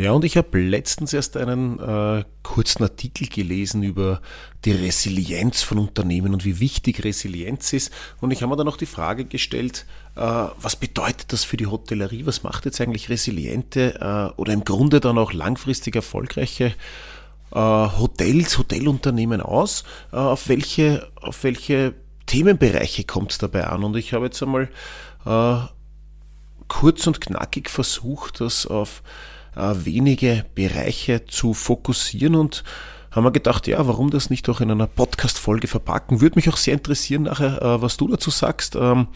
Ja, und ich habe letztens erst einen äh, kurzen Artikel gelesen über die Resilienz von Unternehmen und wie wichtig Resilienz ist. Und ich habe mir dann noch die Frage gestellt, äh, was bedeutet das für die Hotellerie? Was macht jetzt eigentlich resiliente äh, oder im Grunde dann auch langfristig erfolgreiche äh, Hotels, Hotelunternehmen aus? Äh, auf welche, auf welche Themenbereiche kommt es dabei an? Und ich habe jetzt einmal äh, kurz und knackig versucht, das auf wenige Bereiche zu fokussieren und haben wir gedacht, ja, warum das nicht auch in einer Podcast-Folge verpacken? Würde mich auch sehr interessieren nachher, äh, was du dazu sagst. Ähm,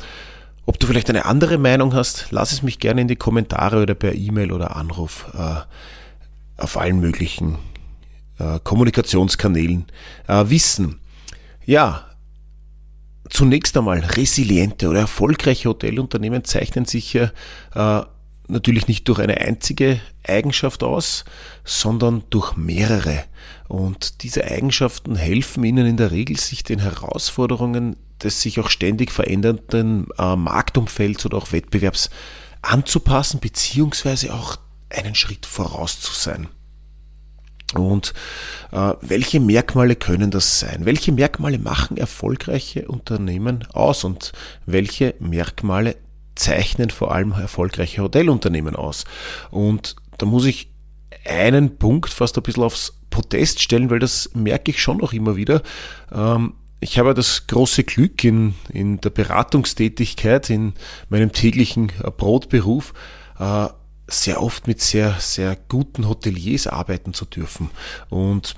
ob du vielleicht eine andere Meinung hast, lass es mich gerne in die Kommentare oder per E-Mail oder Anruf äh, auf allen möglichen Kommunikationskanälen wissen. Ja, zunächst einmal resiliente oder erfolgreiche Hotelunternehmen zeichnen sich natürlich nicht durch eine einzige Eigenschaft aus, sondern durch mehrere. Und diese Eigenschaften helfen ihnen in der Regel, sich den Herausforderungen des sich auch ständig verändernden äh, Marktumfelds oder auch Wettbewerbs anzupassen, beziehungsweise auch einen Schritt voraus zu sein. Und äh, welche Merkmale können das sein? Welche Merkmale machen erfolgreiche Unternehmen aus und welche Merkmale zeichnen vor allem erfolgreiche Hotelunternehmen aus. Und da muss ich einen Punkt fast ein bisschen aufs Podest stellen, weil das merke ich schon noch immer wieder. Ähm, ich habe das große Glück in, in der Beratungstätigkeit, in meinem täglichen Brotberuf, äh, sehr oft mit sehr, sehr guten Hoteliers arbeiten zu dürfen. Und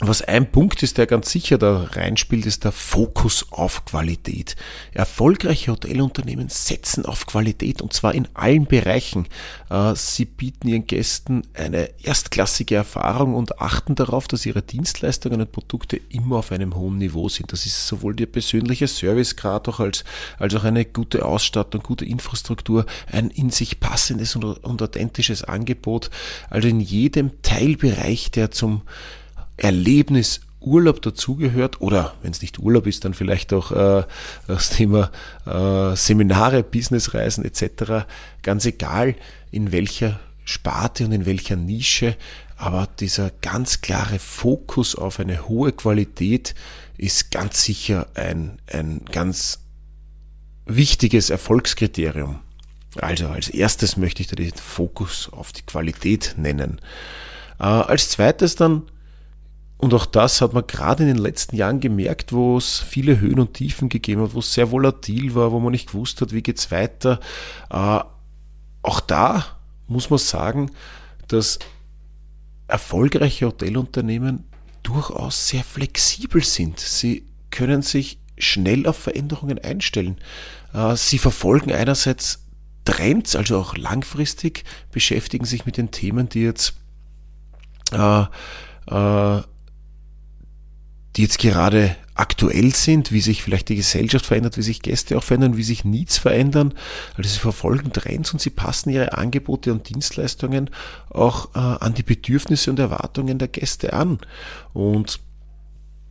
was ein Punkt ist, der ganz sicher da reinspielt, ist der Fokus auf Qualität. Erfolgreiche Hotelunternehmen setzen auf Qualität und zwar in allen Bereichen. Äh, sie bieten ihren Gästen eine erstklassige Erfahrung und achten darauf, dass ihre Dienstleistungen und Produkte immer auf einem hohen Niveau sind. Das ist sowohl der persönliche Servicegrad auch als, als auch eine gute Ausstattung, gute Infrastruktur, ein in sich passendes und, und authentisches Angebot. Also in jedem Teilbereich, der zum Erlebnis Urlaub dazugehört oder wenn es nicht Urlaub ist, dann vielleicht auch äh, das Thema äh, Seminare, Businessreisen etc. Ganz egal in welcher Sparte und in welcher Nische, aber dieser ganz klare Fokus auf eine hohe Qualität ist ganz sicher ein, ein ganz wichtiges Erfolgskriterium. Also als erstes möchte ich da den Fokus auf die Qualität nennen. Äh, als zweites dann und auch das hat man gerade in den letzten Jahren gemerkt, wo es viele Höhen und Tiefen gegeben hat, wo es sehr volatil war, wo man nicht gewusst hat, wie geht's weiter. Äh, auch da muss man sagen, dass erfolgreiche Hotelunternehmen durchaus sehr flexibel sind. Sie können sich schnell auf Veränderungen einstellen. Äh, sie verfolgen einerseits Trends, also auch langfristig, beschäftigen sich mit den Themen, die jetzt äh, äh, die jetzt gerade aktuell sind, wie sich vielleicht die Gesellschaft verändert, wie sich Gäste auch verändern, wie sich Needs verändern. Also sie verfolgen Trends und sie passen ihre Angebote und Dienstleistungen auch äh, an die Bedürfnisse und Erwartungen der Gäste an. Und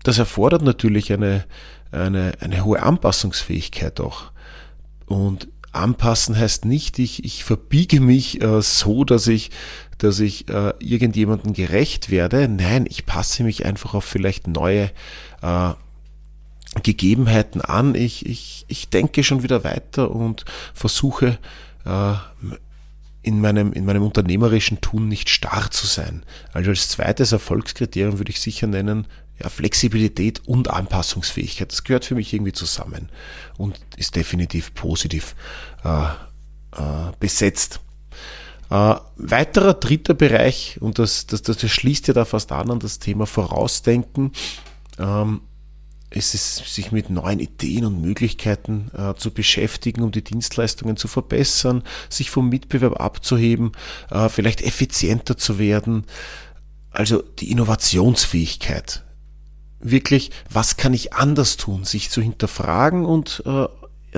das erfordert natürlich eine, eine, eine hohe Anpassungsfähigkeit auch. Und anpassen heißt nicht, ich, ich verbiege mich äh, so, dass ich, dass ich äh, irgendjemandem gerecht werde. Nein, ich passe mich einfach auf vielleicht neue äh, Gegebenheiten an. Ich, ich, ich denke schon wieder weiter und versuche äh, in meinem, in meinem unternehmerischen Tun nicht starr zu sein. Also als zweites Erfolgskriterium würde ich sicher nennen, ja, Flexibilität und Anpassungsfähigkeit. Das gehört für mich irgendwie zusammen und ist definitiv positiv äh, äh, besetzt. Äh, weiterer dritter Bereich, und das, das, das, schließt ja da fast an an das Thema Vorausdenken, ähm, es ist, sich mit neuen Ideen und Möglichkeiten äh, zu beschäftigen, um die Dienstleistungen zu verbessern, sich vom Mitbewerb abzuheben, äh, vielleicht effizienter zu werden, also die Innovationsfähigkeit. Wirklich, was kann ich anders tun? Sich zu hinterfragen und äh,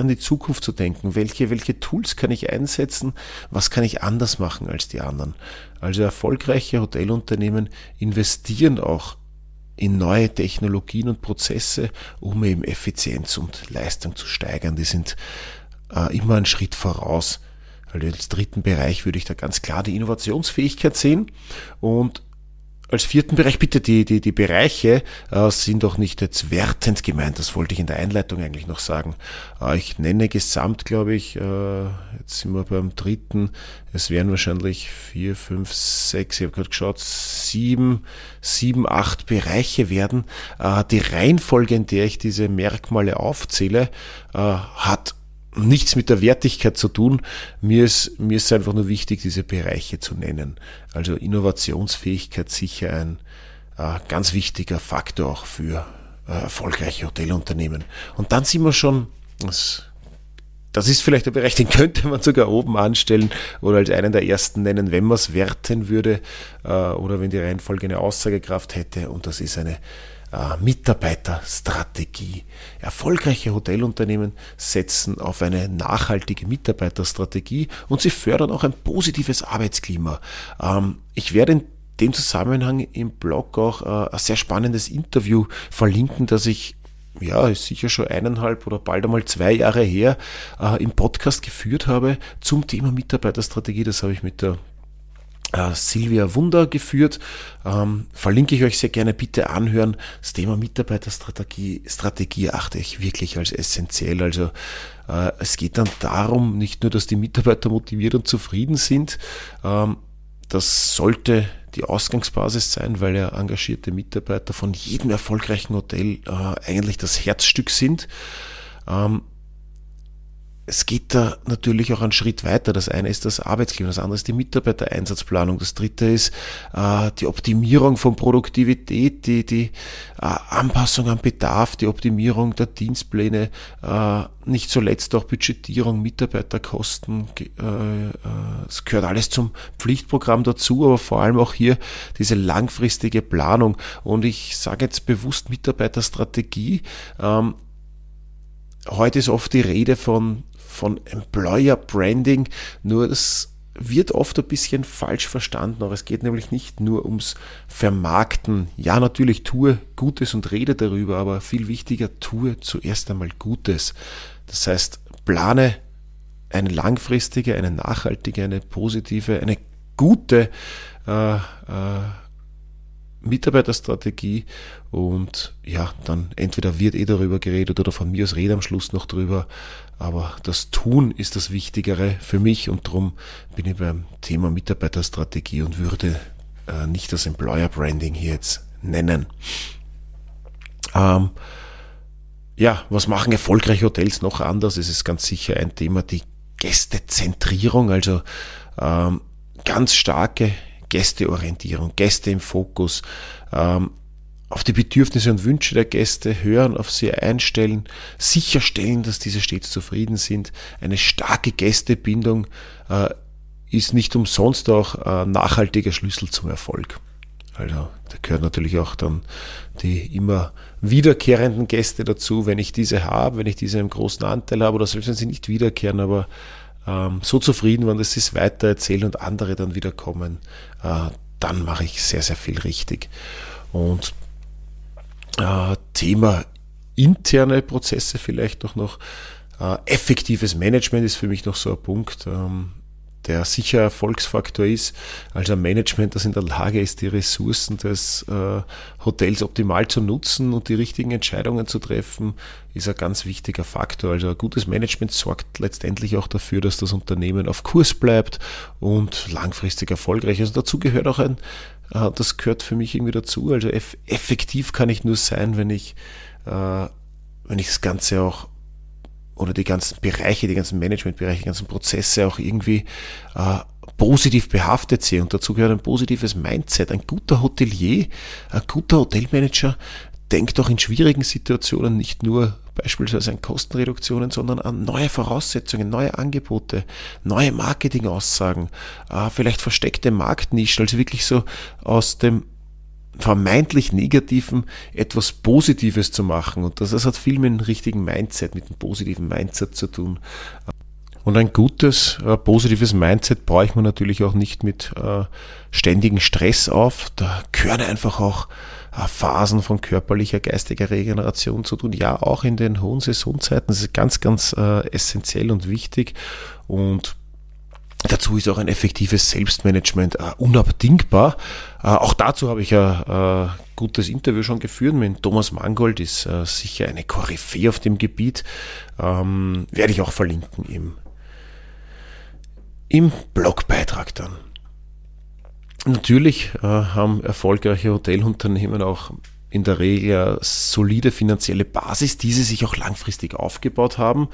an die Zukunft zu denken. Welche, welche Tools kann ich einsetzen? Was kann ich anders machen als die anderen? Also erfolgreiche Hotelunternehmen investieren auch in neue Technologien und Prozesse, um eben Effizienz und Leistung zu steigern. Die sind äh, immer einen Schritt voraus. Also als dritten Bereich würde ich da ganz klar die Innovationsfähigkeit sehen und als vierten Bereich bitte die, die, die Bereiche äh, sind doch nicht jetzt wertend gemeint, das wollte ich in der Einleitung eigentlich noch sagen. Äh, ich nenne gesamt, glaube ich, äh, jetzt sind wir beim dritten, es wären wahrscheinlich vier, fünf, sechs, ich habe gerade geschaut, sieben, sieben, acht Bereiche werden. Äh, die Reihenfolge, in der ich diese Merkmale aufzähle, äh, hat nichts mit der Wertigkeit zu tun. Mir ist, mir ist einfach nur wichtig, diese Bereiche zu nennen. Also Innovationsfähigkeit sicher ein äh, ganz wichtiger Faktor auch für äh, erfolgreiche Hotelunternehmen. Und dann sind wir schon, das, das ist vielleicht ein Bereich, den könnte man sogar oben anstellen oder als einen der ersten nennen, wenn man es werten würde äh, oder wenn die Reihenfolge eine Aussagekraft hätte. Und das ist eine Mitarbeiterstrategie. Erfolgreiche Hotelunternehmen setzen auf eine nachhaltige Mitarbeiterstrategie und sie fördern auch ein positives Arbeitsklima. Ähm, ich werde in dem Zusammenhang im Blog auch äh, ein sehr spannendes Interview verlinken, das ich ja, ist sicher schon eineinhalb oder bald einmal zwei Jahre her, äh, im Podcast geführt habe zum Thema Mitarbeiterstrategie. Das habe ich mit der äh, Silvia Wunder geführt. Ähm, verlinke ich euch sehr gerne, bitte anhören. Das Thema Mitarbeiterstrategie Strategie achte ich wirklich als essentiell. Also äh, es geht dann darum, nicht nur, dass die Mitarbeiter motiviert und zufrieden sind, ähm, das sollte die Ausgangsbasis sein, weil ja engagierte Mitarbeiter von jedem erfolgreichen Hotel äh, eigentlich das Herzstück sind. Ähm, es geht da natürlich auch einen Schritt weiter. Das eine ist das Arbeitsklima, das andere ist die Mitarbeitereinsatzplanung, das dritte ist äh, die Optimierung von Produktivität, die, die äh, Anpassung an Bedarf, die Optimierung der Dienstpläne, äh, nicht zuletzt auch Budgetierung, Mitarbeiterkosten. Äh, äh, es gehört alles zum Pflichtprogramm dazu, aber vor allem auch hier diese langfristige Planung. Und ich sage jetzt bewusst Mitarbeiterstrategie. Ähm, heute ist oft die Rede von von Employer Branding, nur das wird oft ein bisschen falsch verstanden, aber es geht nämlich nicht nur ums Vermarkten. Ja, natürlich tue Gutes und rede darüber, aber viel wichtiger, tue zuerst einmal Gutes. Das heißt, plane eine langfristige, eine nachhaltige, eine positive, eine gute äh, äh, Mitarbeiterstrategie und ja, dann entweder wird eh darüber geredet oder von mir aus rede am Schluss noch drüber, aber das Tun ist das Wichtigere für mich und darum bin ich beim Thema Mitarbeiterstrategie und würde äh, nicht das Employer Branding hier jetzt nennen. Ähm, ja, was machen erfolgreiche Hotels noch anders? Es ist ganz sicher ein Thema, die Gästezentrierung, also ähm, ganz starke Gästeorientierung, Gäste im Fokus, ähm, auf die Bedürfnisse und Wünsche der Gäste hören, auf sie einstellen, sicherstellen, dass diese stets zufrieden sind. Eine starke Gästebindung äh, ist nicht umsonst auch äh, nachhaltiger Schlüssel zum Erfolg. Also da gehört natürlich auch dann die immer wiederkehrenden Gäste dazu, wenn ich diese habe, wenn ich diese im großen Anteil habe oder selbst wenn sie nicht wiederkehren, aber ähm, so zufrieden waren, dass sie weiter erzählen und andere dann wiederkommen, äh, dann mache ich sehr, sehr viel richtig. Und äh, Thema interne Prozesse vielleicht auch noch. Äh, effektives Management ist für mich noch so ein Punkt. Ähm, der sicher Erfolgsfaktor ist, also ein Management, das in der Lage ist, die Ressourcen des äh, Hotels optimal zu nutzen und die richtigen Entscheidungen zu treffen, ist ein ganz wichtiger Faktor. Also ein gutes Management sorgt letztendlich auch dafür, dass das Unternehmen auf Kurs bleibt und langfristig erfolgreich ist. Also dazu gehört auch ein, äh, das gehört für mich irgendwie dazu. Also eff effektiv kann ich nur sein, wenn ich, äh, wenn ich das Ganze auch oder die ganzen Bereiche, die ganzen Managementbereiche, die ganzen Prozesse auch irgendwie äh, positiv behaftet sehe. Und dazu gehört ein positives Mindset. Ein guter Hotelier, ein guter Hotelmanager denkt auch in schwierigen Situationen nicht nur beispielsweise an Kostenreduktionen, sondern an neue Voraussetzungen, neue Angebote, neue Marketingaussagen, äh, vielleicht versteckte Marktnischen, also wirklich so aus dem vermeintlich Negativen etwas Positives zu machen. Und das, das hat viel mit dem richtigen Mindset, mit dem positiven Mindset zu tun. Und ein gutes, äh, positives Mindset brauche ich mir natürlich auch nicht mit äh, ständigen Stress auf. Da gehören einfach auch äh, Phasen von körperlicher, geistiger Regeneration zu tun. Ja, auch in den hohen Saisonzeiten. Das ist ganz, ganz äh, essentiell und wichtig. Und Dazu ist auch ein effektives Selbstmanagement äh, unabdingbar. Äh, auch dazu habe ich ein äh, gutes Interview schon geführt mit Thomas Mangold, ist äh, sicher eine Koryphäe auf dem Gebiet. Ähm, werde ich auch verlinken im, im Blogbeitrag dann. Natürlich äh, haben erfolgreiche Hotelunternehmen auch in der Regel eine solide finanzielle Basis, die sie sich auch langfristig aufgebaut haben.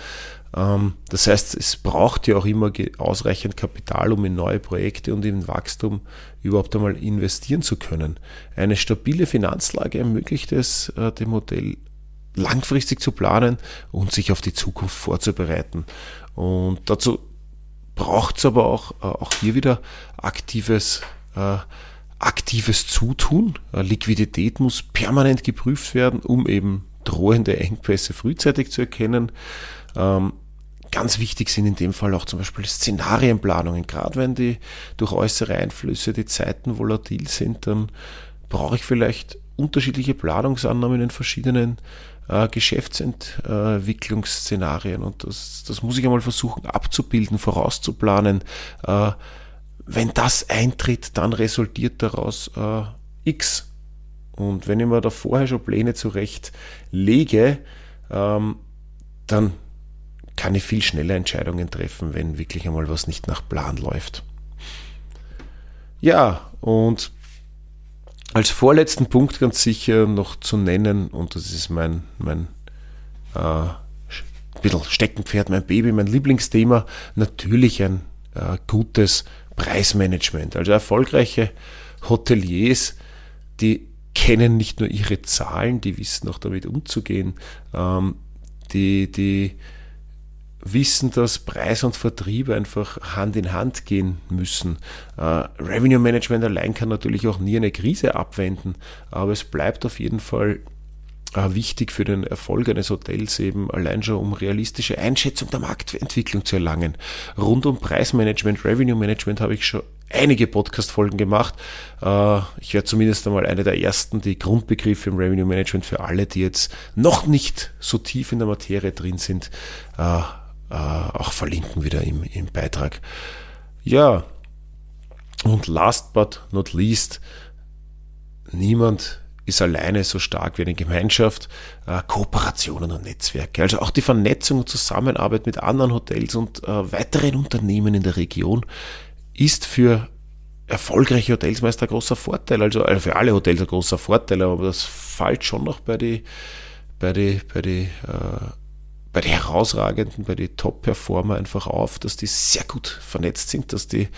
Ähm, das heißt, es braucht ja auch immer ausreichend Kapital, um in neue Projekte und in Wachstum überhaupt einmal investieren zu können. Eine stabile Finanzlage ermöglicht es äh, dem Hotel langfristig zu planen und sich auf die Zukunft vorzubereiten. Und dazu braucht es aber auch, äh, auch hier wieder aktives, äh, aktives Zutun. Liquidität muss permanent geprüft werden, um eben drohende Engpässe frühzeitig zu erkennen. Ähm, Ganz wichtig sind in dem Fall auch zum Beispiel Szenarienplanungen. Gerade wenn die durch äußere Einflüsse die Zeiten volatil sind, dann brauche ich vielleicht unterschiedliche Planungsannahmen in verschiedenen äh, Geschäftsentwicklungsszenarien. Und das, das muss ich einmal versuchen abzubilden, vorauszuplanen. Äh, wenn das eintritt, dann resultiert daraus äh, X. Und wenn ich mir da vorher schon Pläne zurecht lege, ähm, dann kann ich viel schneller Entscheidungen treffen, wenn wirklich einmal was nicht nach Plan läuft. Ja, und als vorletzten Punkt ganz sicher noch zu nennen, und das ist mein, mein äh, bisschen Steckenpferd, mein Baby, mein Lieblingsthema, natürlich ein äh, gutes Preismanagement. Also erfolgreiche Hoteliers, die kennen nicht nur ihre Zahlen, die wissen auch damit umzugehen, ähm, die, die wissen, dass Preis und Vertrieb einfach Hand in Hand gehen müssen. Äh, Revenue Management allein kann natürlich auch nie eine Krise abwenden, aber es bleibt auf jeden Fall wichtig für den Erfolg eines Hotels eben allein schon um realistische Einschätzung der Marktentwicklung zu erlangen. Rund um Preismanagement, Revenue Management habe ich schon einige Podcast-Folgen gemacht. Äh, ich werde zumindest einmal eine der ersten, die Grundbegriffe im Revenue Management für alle, die jetzt noch nicht so tief in der Materie drin sind, äh, äh, auch verlinken wieder im, im Beitrag. Ja, und last but not least, niemand ist alleine so stark wie eine Gemeinschaft, äh, Kooperationen und Netzwerke. Also auch die Vernetzung und Zusammenarbeit mit anderen Hotels und äh, weiteren Unternehmen in der Region ist für erfolgreiche Hotels meist ein großer Vorteil. Also, also für alle Hotels ein großer Vorteil, aber das fällt schon noch bei die, bei die, bei die äh, bei den herausragenden, bei den Top-Performer einfach auf, dass die sehr gut vernetzt sind, dass die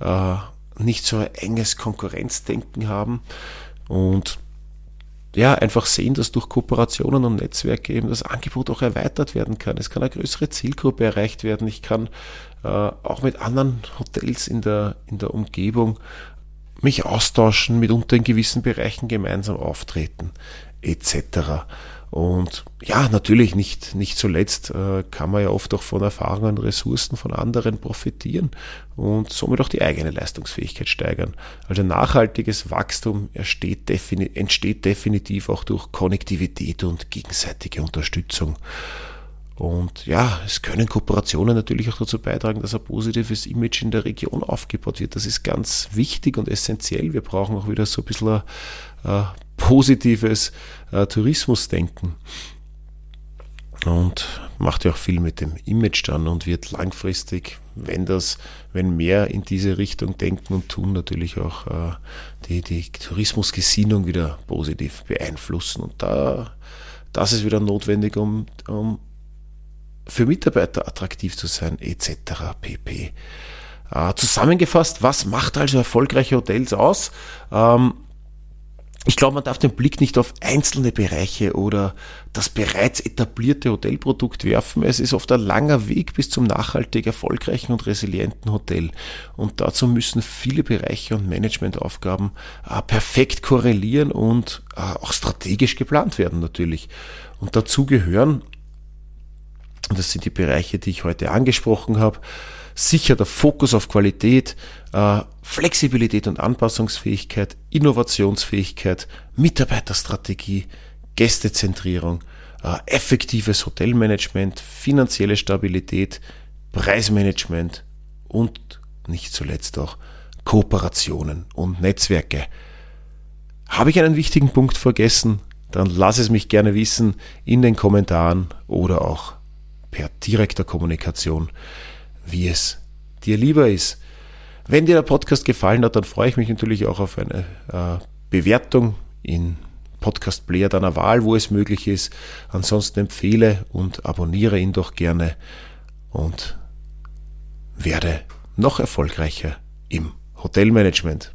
äh, nicht so ein enges Konkurrenzdenken haben und ja, einfach sehen, dass durch Kooperationen und Netzwerke eben das Angebot auch erweitert werden kann. Es kann eine größere Zielgruppe erreicht werden. Ich kann äh, auch mit anderen Hotels in der, in der Umgebung mich austauschen, mitunter in gewissen Bereichen gemeinsam auftreten, etc. Und ja, natürlich nicht, nicht zuletzt äh, kann man ja oft auch von Erfahrungen Ressourcen von anderen profitieren und somit auch die eigene Leistungsfähigkeit steigern. Also nachhaltiges Wachstum defini entsteht definitiv auch durch Konnektivität und gegenseitige Unterstützung. Und ja, es können Kooperationen natürlich auch dazu beitragen, dass ein positives Image in der Region aufgebaut wird. Das ist ganz wichtig und essentiell. Wir brauchen auch wieder so ein bisschen ein, positives äh, Tourismusdenken. Und macht ja auch viel mit dem Image dann und wird langfristig, wenn das, wenn mehr in diese Richtung denken und tun, natürlich auch äh, die, die Tourismusgesinnung wieder positiv beeinflussen. Und da, das ist wieder notwendig, um, um für Mitarbeiter attraktiv zu sein, etc. pp. Äh, zusammengefasst, was macht also erfolgreiche Hotels aus? Ähm, ich glaube, man darf den Blick nicht auf einzelne Bereiche oder das bereits etablierte Hotelprodukt werfen. Es ist oft ein langer Weg bis zum nachhaltig erfolgreichen und resilienten Hotel. Und dazu müssen viele Bereiche und Managementaufgaben äh, perfekt korrelieren und äh, auch strategisch geplant werden natürlich. Und dazu gehören, das sind die Bereiche, die ich heute angesprochen habe, sicher der Fokus auf Qualität, äh, Flexibilität und Anpassungsfähigkeit, Innovationsfähigkeit, Mitarbeiterstrategie, Gästezentrierung, äh, effektives Hotelmanagement, finanzielle Stabilität, Preismanagement und nicht zuletzt auch Kooperationen und Netzwerke. Habe ich einen wichtigen Punkt vergessen? Dann lass es mich gerne wissen in den Kommentaren oder auch per direkter Kommunikation wie es dir lieber ist. Wenn dir der Podcast gefallen hat, dann freue ich mich natürlich auch auf eine äh, Bewertung in Podcast Player deiner Wahl, wo es möglich ist. Ansonsten empfehle und abonniere ihn doch gerne und werde noch erfolgreicher im Hotelmanagement.